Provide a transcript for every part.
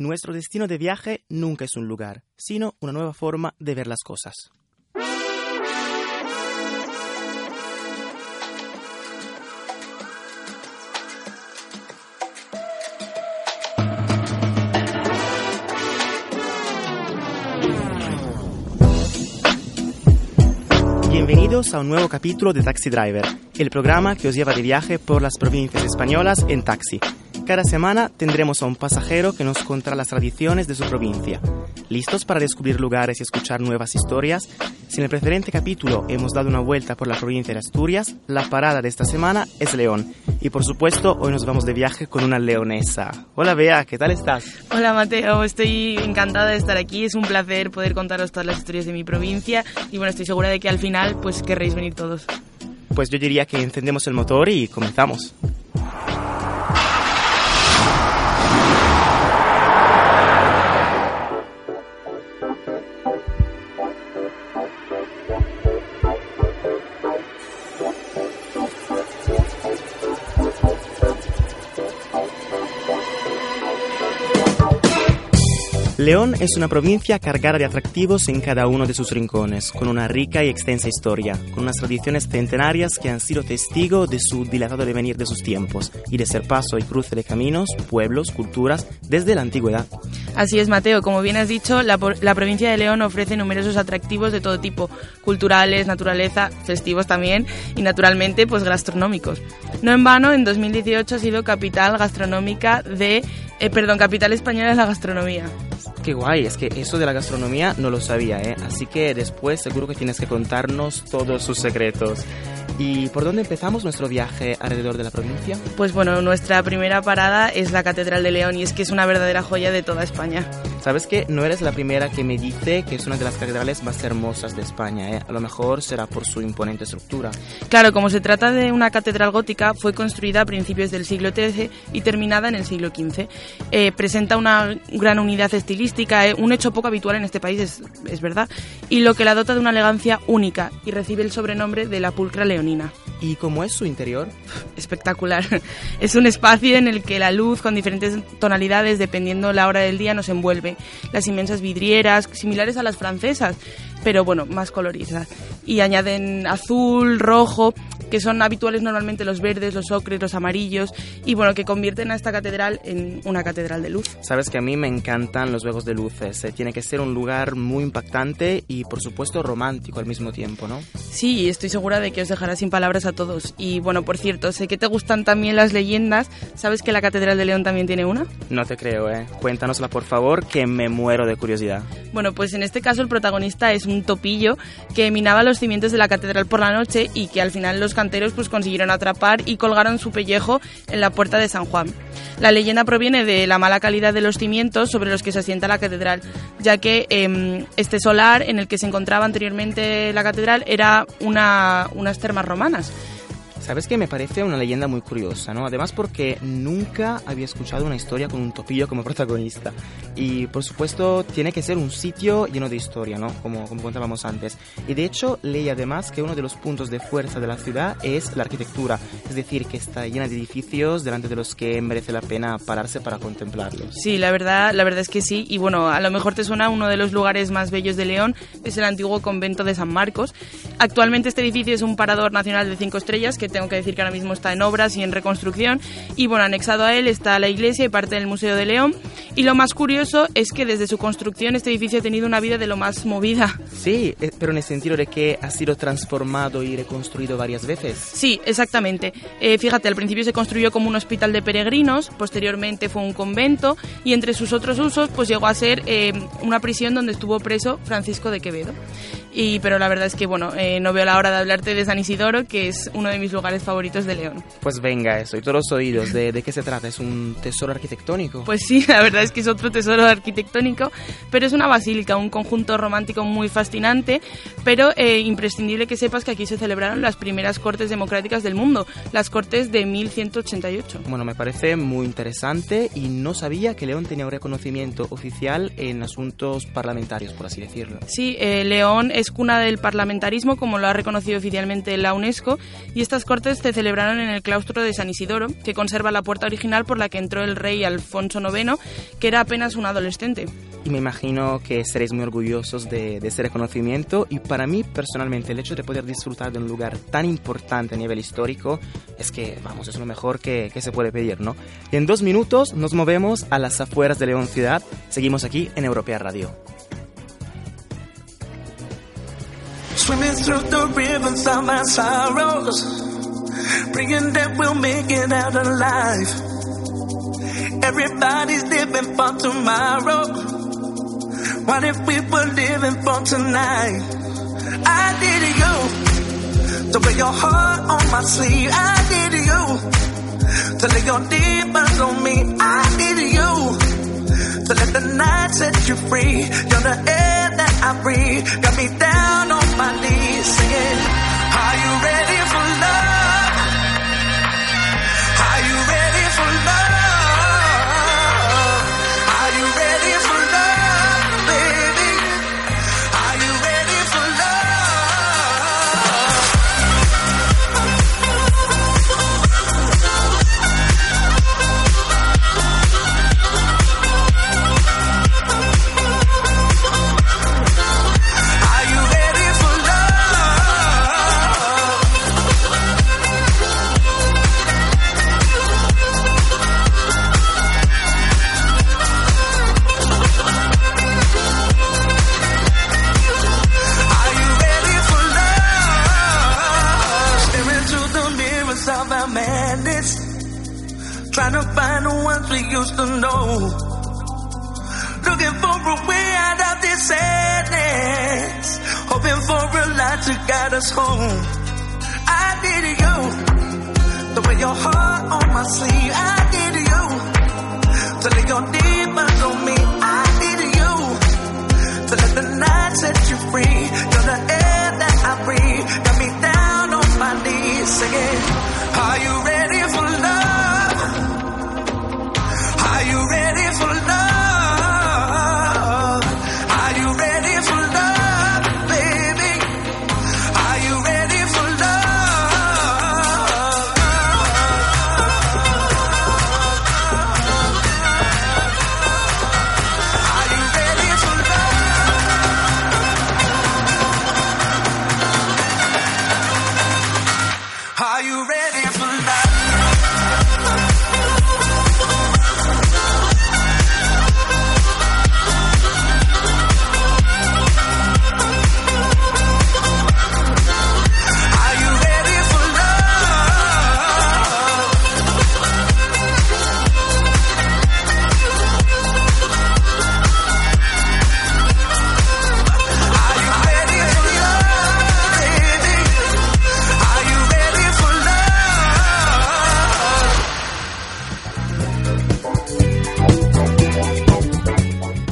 Nuestro destino de viaje nunca es un lugar, sino una nueva forma de ver las cosas. Bienvenidos a un nuevo capítulo de Taxi Driver, el programa que os lleva de viaje por las provincias españolas en taxi. Cada semana tendremos a un pasajero que nos contará las tradiciones de su provincia. ¿Listos para descubrir lugares y escuchar nuevas historias? Si en el preferente capítulo hemos dado una vuelta por la provincia de Asturias, la parada de esta semana es León. Y por supuesto, hoy nos vamos de viaje con una leonesa. Hola Bea, ¿qué tal estás? Hola Mateo, estoy encantada de estar aquí. Es un placer poder contaros todas las historias de mi provincia y bueno, estoy segura de que al final pues querréis venir todos. Pues yo diría que encendemos el motor y comenzamos. León es una provincia cargada de atractivos en cada uno de sus rincones, con una rica y extensa historia, con unas tradiciones centenarias que han sido testigo de su dilatado devenir de sus tiempos y de ser paso y cruce de caminos, pueblos, culturas desde la antigüedad. Así es, Mateo. Como bien has dicho, la, la provincia de León ofrece numerosos atractivos de todo tipo, culturales, naturaleza, festivos también y naturalmente pues gastronómicos. No en vano, en 2018 ha sido capital gastronómica de, eh, perdón, capital española de la gastronomía. Qué guay, es que eso de la gastronomía no lo sabía, ¿eh? Así que después seguro que tienes que contarnos todos sus secretos. ¿Y por dónde empezamos nuestro viaje alrededor de la provincia? Pues bueno, nuestra primera parada es la Catedral de León y es que es una verdadera joya de toda España. Sabes que no eres la primera que me dice que es una de las catedrales más hermosas de España, ¿eh? A lo mejor será por su imponente estructura. Claro, como se trata de una catedral gótica, fue construida a principios del siglo XIII y terminada en el siglo XV. Eh, presenta una gran unidad estilística, ¿eh? un hecho poco habitual en este país, es, es verdad, y lo que la dota de una elegancia única y recibe el sobrenombre de la pulcra leonina. ¿Y cómo es su interior? Espectacular. Es un espacio en el que la luz con diferentes tonalidades, dependiendo la hora del día, nos envuelve. Las inmensas vidrieras, similares a las francesas, pero bueno, más coloridas. Y añaden azul, rojo, que son habituales normalmente los verdes, los ocres, los amarillos, y bueno, que convierten a esta catedral en una catedral de luz. Sabes que a mí me encantan los juegos de luces, eh, tiene que ser un lugar muy impactante y por supuesto romántico al mismo tiempo, ¿no? Sí, estoy segura de que os dejará sin palabras a todos. Y bueno, por cierto, sé que te gustan también las leyendas, ¿sabes que la Catedral de León también tiene una? No te creo, ¿eh? Cuéntanosla por favor, que me muero de curiosidad. Bueno, pues en este caso el protagonista es un topillo que minaba los cimientos de la catedral por la noche y que al final los pues consiguieron atrapar y colgaron su pellejo en la puerta de San Juan. La leyenda proviene de la mala calidad de los cimientos sobre los que se asienta la catedral, ya que eh, este solar en el que se encontraba anteriormente la catedral era una, unas termas romanas. ¿Sabes que me parece una leyenda muy curiosa, ¿no? Además porque nunca había escuchado una historia con un topillo como protagonista. Y por supuesto tiene que ser un sitio lleno de historia, ¿no? Como, como contábamos antes. Y de hecho leí además que uno de los puntos de fuerza de la ciudad es la arquitectura. Es decir, que está llena de edificios delante de los que merece la pena pararse para contemplarlos. Sí, la verdad, la verdad es que sí. Y bueno, a lo mejor te suena uno de los lugares más bellos de León, es el antiguo convento de San Marcos. Actualmente este edificio es un parador nacional de cinco estrellas que tengo que decir que ahora mismo está en obras y en reconstrucción. Y bueno, anexado a él está la iglesia y parte del Museo de León. Y lo más curioso es que desde su construcción este edificio ha tenido una vida de lo más movida. Sí, eh, pero en el sentido de que ha sido transformado y reconstruido varias veces. Sí, exactamente. Eh, fíjate, al principio se construyó como un hospital de peregrinos, posteriormente fue un convento y entre sus otros usos pues llegó a ser eh, una prisión donde estuvo preso Francisco de Quevedo. Y, pero la verdad es que bueno, que no veo la hora de hablarte de San Isidoro, que es uno de mis lugares favoritos de León. Pues venga, eso, y todos los oídos. ¿De, de qué se trata? ¿Es un tesoro arquitectónico? Pues sí, la verdad es que es otro tesoro arquitectónico, pero es una basílica, un conjunto romántico muy fascinante, pero eh, imprescindible que sepas que aquí se celebraron las primeras cortes democráticas del mundo, las cortes de 1188. Bueno, me parece muy interesante y no sabía que León tenía un reconocimiento oficial en asuntos parlamentarios, por así decirlo. Sí, eh, León es cuna del parlamentarismo, como lo ha reconocido oficialmente la UNESCO, y estas cortes se celebraron en el claustro de San Isidoro, que conserva la puerta original por la que entró el rey Alfonso IX, que era apenas un adolescente. Y me imagino que seréis muy orgullosos de, de ese reconocimiento y para mí personalmente el hecho de poder disfrutar de un lugar tan importante a nivel histórico es que, vamos, es lo mejor que, que se puede pedir, ¿no? Y en dos minutos nos movemos a las afueras de León Ciudad. Seguimos aquí en Europea Radio. Swimming through the rivers of my sorrows, praying that we'll make it out alive. Everybody's living for tomorrow. What if we were living for tonight? I did you to wear your heart on my sleeve. I did you to lay your demons on me. I did you to let the night set you free. You're the air that I breathe. Got me down on my knees singing. Are you ready for love? Singing. Are you ready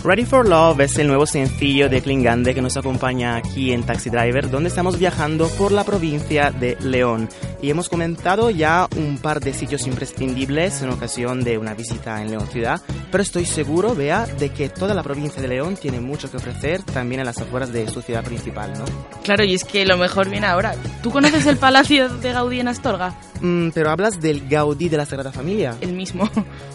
Ready for Love es el nuevo sencillo de Klingande que nos acompaña aquí en Taxi Driver, donde estamos viajando por la provincia de León. Y hemos comentado ya un par de sitios imprescindibles en ocasión de una visita en León Ciudad, pero estoy seguro, Bea, de que toda la provincia de León tiene mucho que ofrecer también en las afueras de su ciudad principal, ¿no? Claro, y es que lo mejor viene ahora. ¿Tú conoces el Palacio de Gaudí en Astorga? Mm, pero hablas del Gaudí de la Sagrada Familia. El mismo.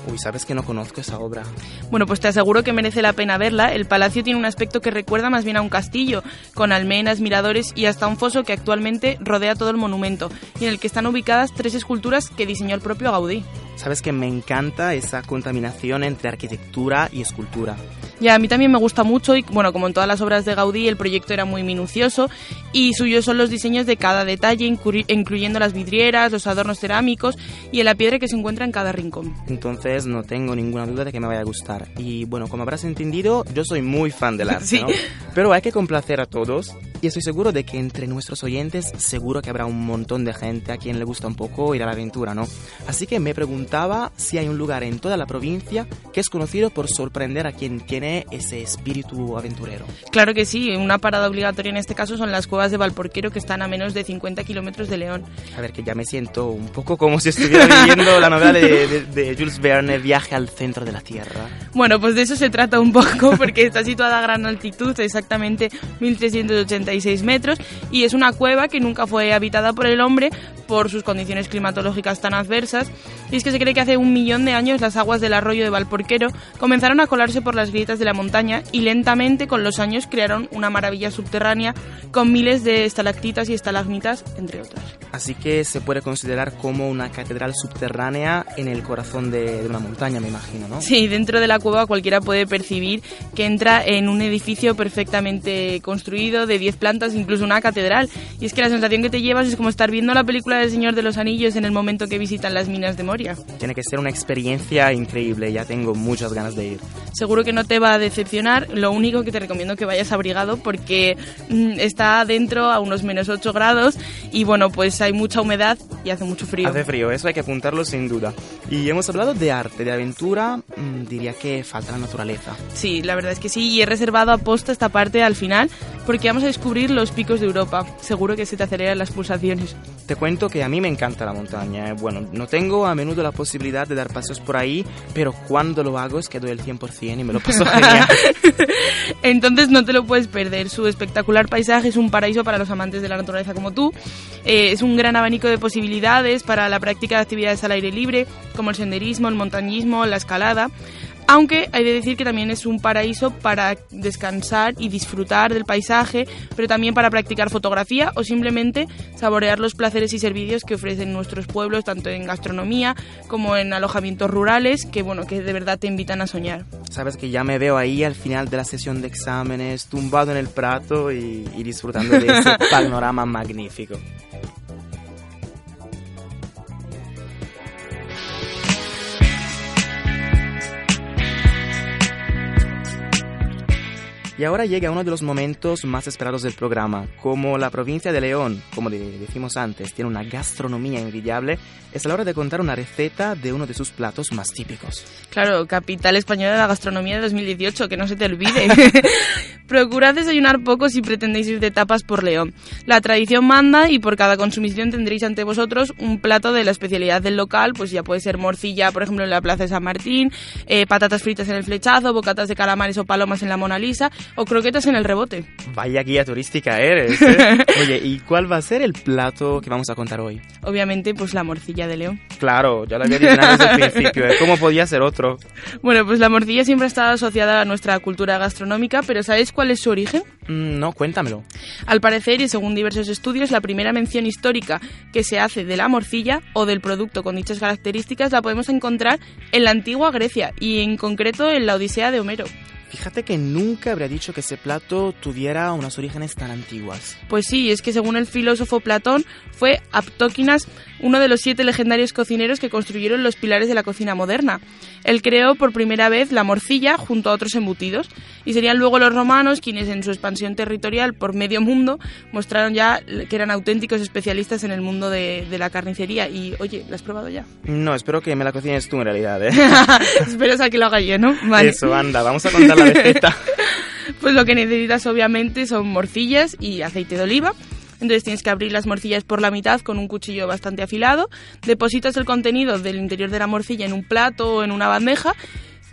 Uy, sabes que no conozco esa obra. Bueno, pues te aseguro que merece la pena verla. El palacio tiene un aspecto que recuerda más bien a un castillo, con almenas, miradores y hasta un foso que actualmente rodea todo el monumento, y en el que están ubicadas tres esculturas que diseñó el propio Gaudí. Sabes que me encanta esa contaminación entre arquitectura y escultura. Ya, a mí también me gusta mucho y, bueno, como en todas las obras de Gaudí, el proyecto era muy minucioso y suyos son los diseños de cada detalle, inclu- incluyendo las vidrieras, los adornos cerámicos y en la piedra que se encuentra en cada rincón. Entonces no tengo ninguna duda de que me vaya a gustar. Y bueno, como habrás entendido, yo soy muy fan del arte, Sí. ¿no? Pero hay que complacer a todos. Y estoy seguro de que entre nuestros oyentes seguro que habrá un montón de gente a quien le gusta un poco ir a la aventura, ¿no? Así que me preguntaba si hay un lugar en toda la provincia que es conocido por sorprender a quien tiene ese espíritu aventurero. Claro que sí, una parada obligatoria en este caso son las cuevas de Valporquero que están a menos de 50 kilómetros de León. A ver, que ya me siento un poco como si estuviera viviendo la novela de, de, Jules Verne, Viaje al centro de la Tierra. Bueno, pues de eso se trata un poco porque está situada a gran altitud, exactamente 1386 metros, y es una cueva que nunca fue habitada por el hombre por sus condiciones climatológicas tan adversas. Y es que se cree que hace un millón de años las aguas del arroyo de Valporquero comenzaron a colarse por las grietas de la montaña y lentamente con los años crearon una maravilla subterránea con miles de estalactitas y estalagmitas, entre otras. Así que se puede considerar como una catedral subterránea en el corazón de, de una montaña, me imagino, ¿no? Sí, dentro de la cueva cualquiera puede percibir que entra en un edificio perfectamente construido de 10 plantas, incluso una catedral. Y es que la sensación que te llevas es como estar viendo la película del Señor de los Anillos en el momento que visitan las minas de Moria. Tiene que ser una experiencia increíble, ya tengo muchas ganas de ir. Seguro que no te va a decepcionar, lo único que te recomiendo que vayas abrigado porque mm, está dentro a unos menos 8 grados y bueno, pues hay mucha humedad y hace mucho frío. Hace frío, eso hay que apuntarlo sin duda. Y hemos hablado de arte, de aventura, mm, diría que falta la naturaleza. Sí, la verdad es que sí, y he reservado a posta esta parte al final porque vamos a descubrir los picos de Europa. Seguro que se te aceleran las pulsaciones. Te cuento que a mí me encanta la montaña. ¿eh? Bueno, no tengo a menudo la posibilidad de dar paseos por ahí, pero cuando lo hago es que doy el 100% y me lo paso. Entonces no te lo puedes perder. Su espectacular paisaje es un paraíso para los amantes de la naturaleza como tú. Eh, es un gran abanico de posibilidades para la práctica de actividades al aire libre, como el senderismo, el montañismo, la escalada. Aunque hay de decir que también es un paraíso para descansar y disfrutar del paisaje, pero también para practicar fotografía o simplemente saborear los placeres y servicios que ofrecen nuestros pueblos, tanto en gastronomía como en alojamientos rurales, que bueno, que de verdad te invitan a soñar. Sabes que ya me veo ahí al final de la sesión de exámenes, tumbado en el prato y, y disfrutando de ese panorama magnífico. Y ahora llega uno de los momentos más esperados del programa. Como la provincia de León, como decimos antes, tiene una gastronomía envidiable, es la hora de contar una receta de uno de sus platos más típicos. Claro, capital española de la gastronomía de 2018, que no se te olvide. Procurad desayunar poco si pretendéis ir de tapas por León. La tradición manda y por cada consumición tendréis ante vosotros un plato de la especialidad del local, pues ya puede ser morcilla, por ejemplo, en la Plaza de San Martín, eh, patatas fritas en el flechazo, bocatas de calamares o palomas en la Mona Lisa, o croquetas en el rebote. Vaya guía turística eres. ¿eh? Oye, ¿y cuál va a ser el plato que vamos a contar hoy? Obviamente, pues la morcilla de león. Claro, ya lo había dicho desde el principio. ¿eh? ¿Cómo podía ser otro? Bueno, pues la morcilla siempre ha estado asociada a nuestra cultura gastronómica, pero ¿sabes cuál es su origen? Mm, no, cuéntamelo. Al parecer, y según diversos estudios, la primera mención histórica que se hace de la morcilla o del producto con dichas características la podemos encontrar en la antigua Grecia y en concreto en la Odisea de Homero. Fíjate que nunca habría dicho que ese plato tuviera unos orígenes tan antiguos. Pues sí, es que según el filósofo Platón, fue Aptóquinas uno de los siete legendarios cocineros que construyeron los pilares de la cocina moderna. Él creó por primera vez la morcilla junto a otros embutidos, y serían luego los romanos quienes en su expansión territorial por medio mundo mostraron ya que eran auténticos especialistas en el mundo de, la carnicería. Y oye, ¿lo has probado ya? No, espero que me la cocines tú en realidad, ¿eh? Espero a que lo haga yo, ¿no? Eso, anda, vamos a contar la receta. pues lo que necesitas obviamente son morcillas y aceite de oliva entonces tienes que abrir las morcillas por la mitad con un cuchillo bastante afilado, depositas el contenido del interior de la morcilla en un plato o en una bandeja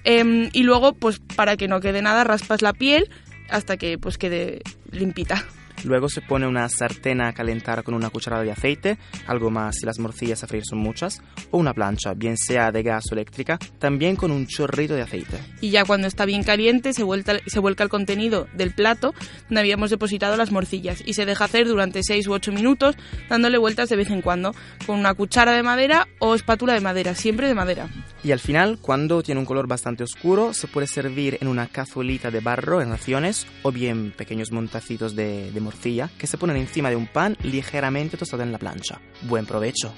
em, y luego, pues para que no quede nada, raspas la piel hasta que pues quede limpita. Luego se pone una sartén a calentar con una cucharada de aceite, algo más si las morcillas a freír son muchas, o una plancha, bien sea de gas o eléctrica, también con un chorrito de aceite. Y ya cuando está bien caliente se vuelca, se vuelca el contenido del plato donde habíamos depositado las morcillas y se deja hacer durante 6 u 8 minutos dándole vueltas de vez en cuando con una cuchara de madera o espátula de madera, siempre de madera. Y al final, cuando tiene un color bastante oscuro, se puede servir en una cazuelita de barro en raciones o bien pequeños montacitos de, de que se ponen encima de un pan ligeramente tostado en la plancha. Buen provecho.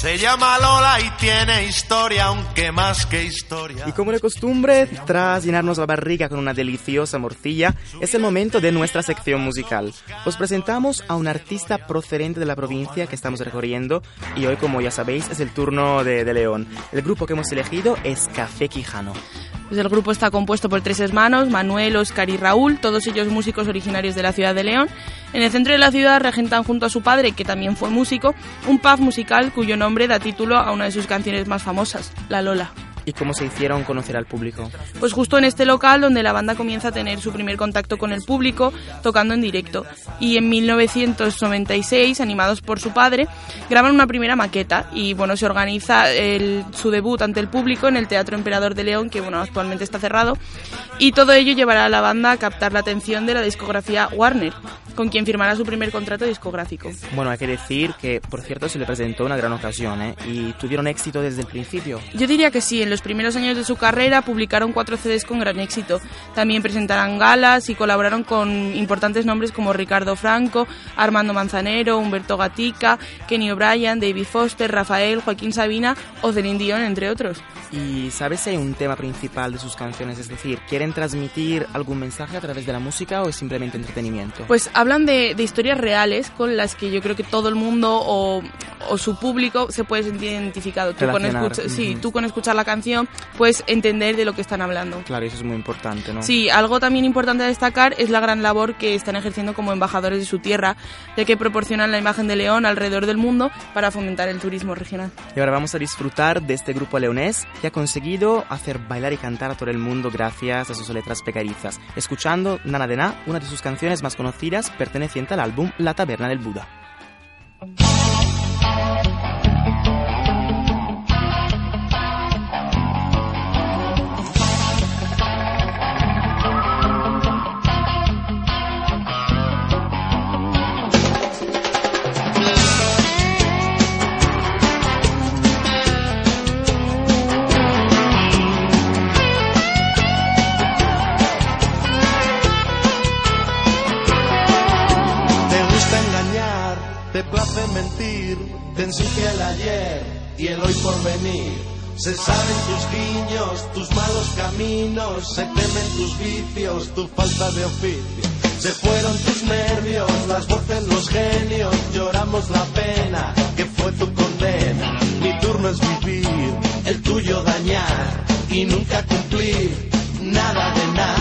Se llama Lola y tiene historia, aunque más que historia. Y como de costumbre, tras llenarnos la barriga con una deliciosa morcilla, es el momento de nuestra sección musical. Os presentamos a un artista procedente de la provincia que estamos recorriendo y hoy, como ya sabéis, es el turno de, de León. El grupo que hemos elegido es Café Quijano. Pues el grupo está compuesto por tres hermanos, Manuel, Oscar y Raúl, todos ellos músicos originarios de la ciudad de León. En el centro de la ciudad regentan junto a su padre, que también fue músico, un pub musical cuyo nombre da título a una de sus canciones más famosas, La Lola. ¿Y cómo se hicieron conocer al público? Pues justo en este local donde la banda comienza a tener su primer contacto con el público, tocando en directo. Y en 1996, animados por su padre, graban una primera maqueta y bueno, se organiza su debut ante el público en el Teatro Emperador de León, que bueno, actualmente está cerrado. Y todo ello llevará a la banda a captar la atención de la discografía Warner, con quien firmará su primer contrato discográfico. Bueno, hay que decir que, por cierto, se le presentó una gran ocasión, ¿eh? Y tuvieron éxito desde el principio. Yo diría que sí, en los primeros años de su carrera publicaron cuatro CDs con gran éxito. También presentaron galas y colaboraron con importantes nombres como Ricardo Franco, Armando Manzanero, Humberto Gatica, Kenny O'Brien, David Foster, Rafael, Joaquín Sabina o Celine Dion, entre otros. ¿Y sabes si hay un tema principal de sus canciones? Es decir, ¿quieren transmitir algún mensaje a través de la música o es simplemente entretenimiento? Pues hablan de, de historias reales con las que yo creo que todo el mundo o, o su público se puede sentir identificado. Tú con, sí, tú con escuchar la canción puedes entender de lo que están hablando. Claro, eso es muy importante, ¿no? Sí, algo también importante a destacar es la gran labor que están ejerciendo como embajadores de su tierra, ya que proporcionan la imagen de León alrededor del mundo para fomentar el turismo regional. Y ahora vamos a disfrutar de este grupo leonés que ha conseguido hacer bailar y cantar a todo el mundo gracias a sus letras pegadizas, escuchando Nana de Na, una de sus canciones más conocidas perteneciente al álbum La Taberna del Buda. Y el hoy por venir. Se saben tus guiños, tus malos caminos, se temen tus vicios, tu falta de oficio. Se fueron tus nervios, las voces, los genios, lloramos la pena que fue tu condena. Mi turno es vivir, el tuyo dañar y nunca cumplir nada de nada,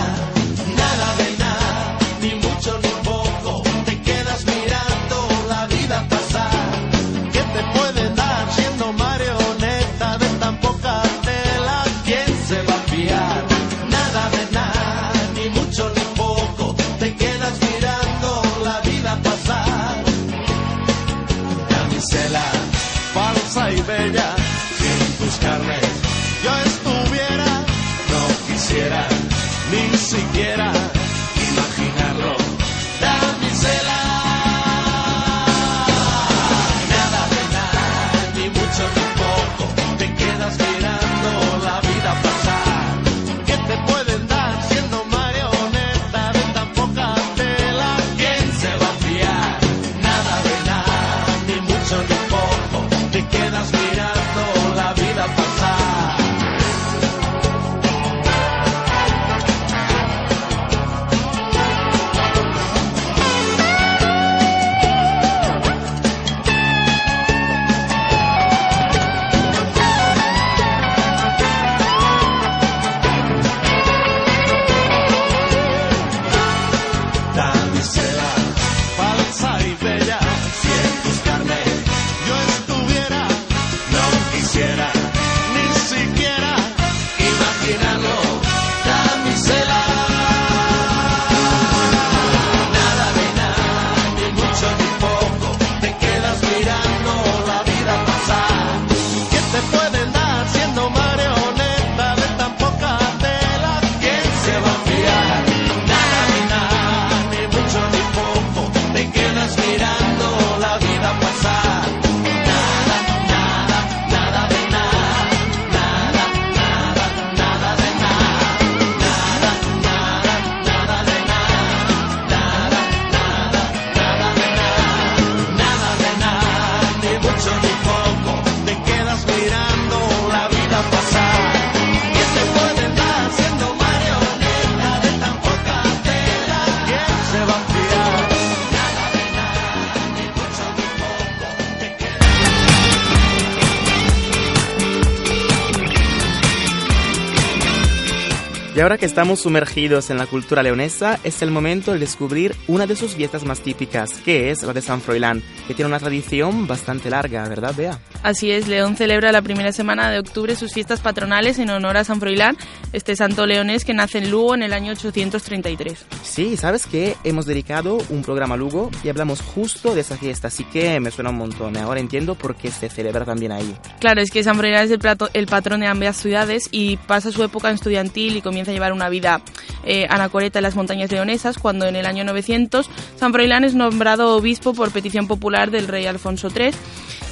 que estamos sumergidos en la cultura leonesa, es el momento de descubrir una de sus fiestas más típicas, que es la de San Froilán, que tiene una tradición bastante larga, ¿verdad, Bea? Así es, León celebra la primera semana de octubre sus fiestas patronales en honor a San Froilán, este santo leonés que nace en Lugo en el año 833. Sí, ¿sabes que Hemos dedicado un programa a Lugo y hablamos justo de esa fiesta, así que me suena un montón. Ahora entiendo por qué se celebra también ahí. Claro, es que San Froilán es el, plato, el patrón de ambas ciudades y pasa su época estudiantil y comienza a llevar una vida eh, anacoreta en las montañas leonesas, cuando en el año 900 San Froilán es nombrado obispo por petición popular del rey Alfonso III.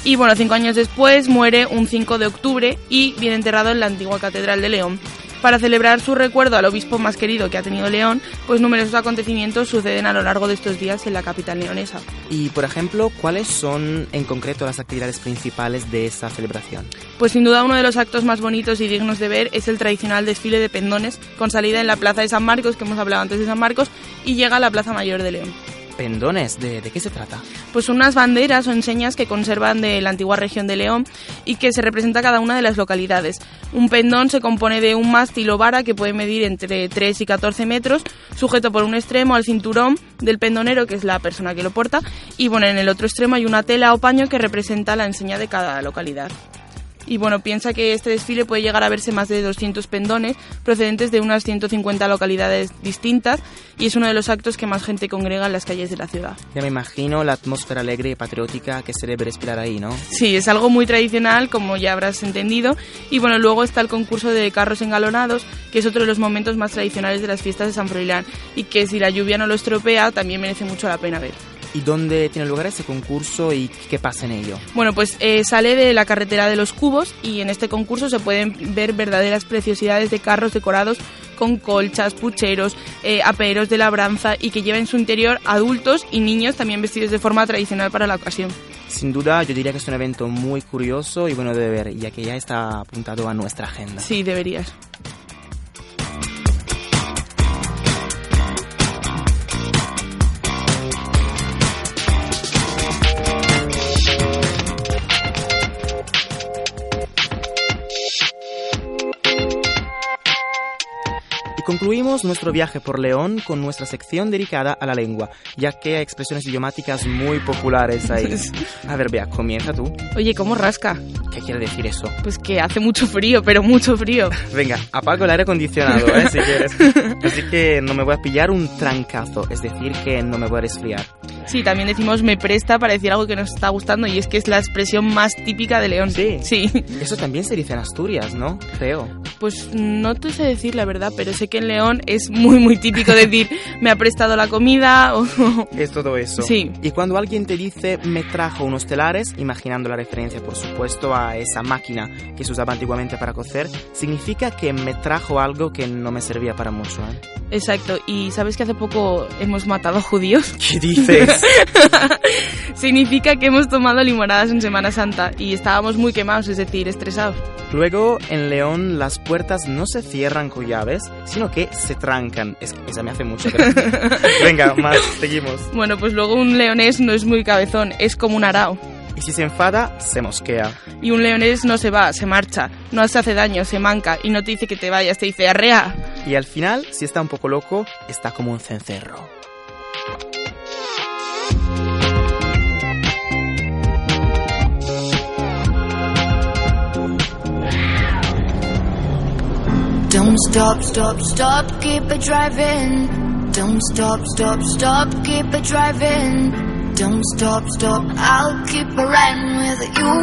Y bueno, cinco años después muere un 5 de octubre y viene enterrado en la antigua Catedral de León. Para celebrar su recuerdo al obispo más querido que ha tenido León, pues numerosos acontecimientos suceden a lo largo de estos días en la capital leonesa. Y, por ejemplo, ¿cuáles son en concreto las actividades principales de esta celebración? Pues sin duda uno de los actos más bonitos y dignos de ver es el tradicional desfile de pendones con salida en la Plaza de San Marcos, que hemos hablado antes de San Marcos, y llega a la Plaza Mayor de León pendones, ¿de, qué se trata? Pues unas banderas o enseñas que conservan de la antigua región de León y que se representa cada una de las localidades. Un pendón se compone de un mástil o vara que puede medir entre 3 y 14 metros, sujeto por un extremo al cinturón del pendonero, que es la persona que lo porta, y bueno, en el otro extremo hay una tela o paño que representa la enseña de cada localidad y bueno, piensa que este desfile puede llegar a verse más de 200 pendones procedentes de unas 150 localidades distintas y es uno de los actos que más gente congrega en las calles de la ciudad. Ya me imagino la atmósfera alegre y patriótica que se debe respirar ahí, ¿no? Sí, es algo muy tradicional, como ya habrás entendido, y bueno, luego está el concurso de carros engalonados, que es otro de los momentos más tradicionales de las fiestas de San Froilán y que si la lluvia no lo estropea también merece mucho la pena ver. ¿Y dónde tiene lugar ese concurso y qué pasa en ello? Bueno, pues eh, sale de la carretera de los Cubos y en este concurso se pueden ver verdaderas preciosidades de carros decorados con colchas, pucheros, eh, aperos de labranza y que lleva en su interior adultos y niños también vestidos de forma tradicional para la ocasión. Sin duda, yo diría que es un evento muy curioso y bueno de ver, ya que ya está apuntado a nuestra agenda. Sí, deberías. Concluimos nuestro viaje por León con nuestra sección dedicada a la lengua, ya que hay expresiones idiomáticas muy populares ahí. A ver, vea, comienza tú. Oye, ¿cómo rasca? ¿Qué quiere decir eso? Pues que hace mucho frío, pero mucho frío. Venga, apago el aire acondicionado, ¿eh? si quieres. Así que no me voy a pillar un trancazo, es decir, que no me voy a resfriar. Sí, también decimos me presta para decir algo que nos está gustando y es que es la expresión más típica de León. Sí. Sí. Eso también se dice en Asturias, ¿no? Creo. Pues no te sé decir la verdad, pero sé que en León es muy, muy típico decir me ha prestado la comida o... Es todo eso. Sí. Y cuando alguien te dice me trajo unos telares, imaginando la referencia, por supuesto, a esa máquina que se usaba antiguamente para cocer, significa que me trajo algo que no me servía para mucho, ¿eh? Exacto. ¿Y sabes que hace poco hemos matado a judíos? ¿Qué dices? Significa que hemos tomado limonadas en Semana Santa y estábamos muy quemados, es decir, estresados. Luego, en León, las puertas no se cierran con llaves, sino que se trancan. Es, esa me hace mucho Venga, más, seguimos. Bueno, pues luego un leonés no es muy cabezón, es como un arao. Y si se enfada, se mosquea. Y un leonés no se va, se marcha. No se hace daño, se manca. Y no te dice que te vayas, te dice arrea. Y al final, si está un poco loco, está como un cencerro. Don't stop, stop, stop, keep it driving. Don't stop, stop, stop, keep it driving. Don't stop, stop, I'll keep a riding with you,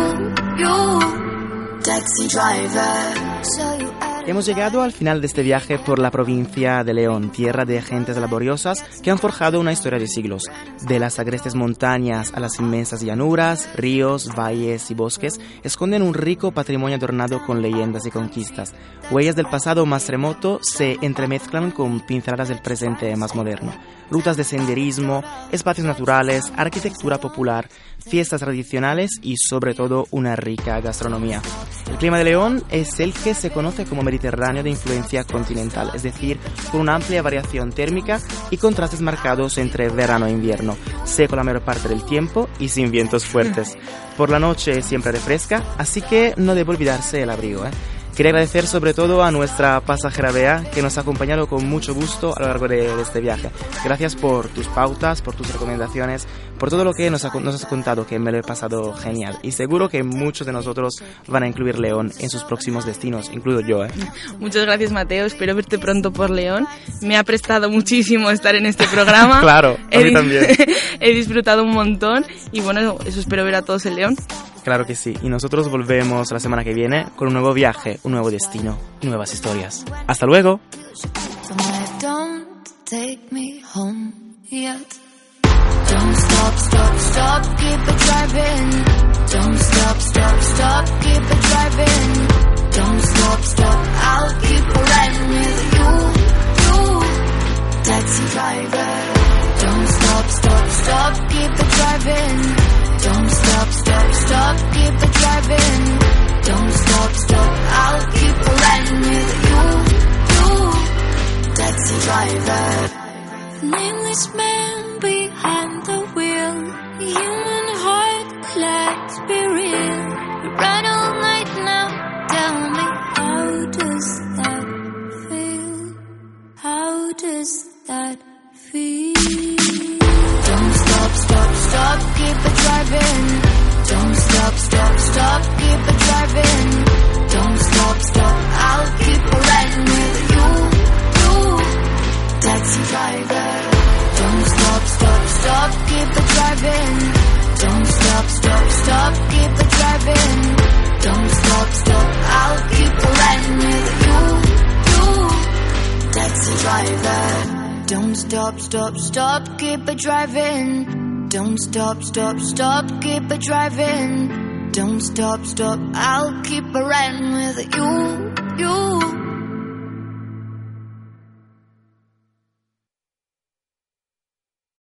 you. Taxi driver, so you Hemos llegado al final de este viaje por la provincia de León, tierra de gentes laboriosas que han forjado una historia de siglos. De las agrestes montañas a las inmensas llanuras, ríos, valles y bosques, esconden un rico patrimonio adornado con leyendas y conquistas. Huellas del pasado más remoto se entremezclan con pinceladas del presente más moderno rutas de senderismo, espacios naturales, arquitectura popular, fiestas tradicionales y sobre todo una rica gastronomía. El clima de León es el que se conoce como mediterráneo de influencia continental, es decir, con una amplia variación térmica y contrastes marcados entre verano e invierno, seco la mayor parte del tiempo y sin vientos fuertes. Por la noche siempre refresca, así que no debe olvidarse el abrigo. ¿eh? Quería agradecer sobre todo a nuestra pasajera Bea, que nos ha acompañado con mucho gusto a lo largo de, este viaje. Gracias por tus pautas, por tus recomendaciones, por todo lo que nos, nos has contado, que me lo he pasado genial. Y seguro que muchos de nosotros van a incluir León en sus próximos destinos, incluido yo. ¿eh? Muchas gracias, Mateo. Espero verte pronto por León. Me ha prestado muchísimo estar en este programa. claro, a mí también. he disfrutado un montón y bueno, eso espero ver a todos en León. Claro que sí. Y nosotros volvemos la semana que viene con un nuevo viaje, un nuevo destino, nuevas historias. Hasta luego. Taxi driver. Don't stop, stop, stop, keep it driving. Don't stop, stop, stop, keep it driving. Don't stop, stop, I'll keep riding with you, you, taxi driver. Nameless man behind the wheel, human stop, stop, stop, keep it driving. Don't stop, stop, stop, keep it driving. Don't stop, stop, I'll keep a riding with you, you.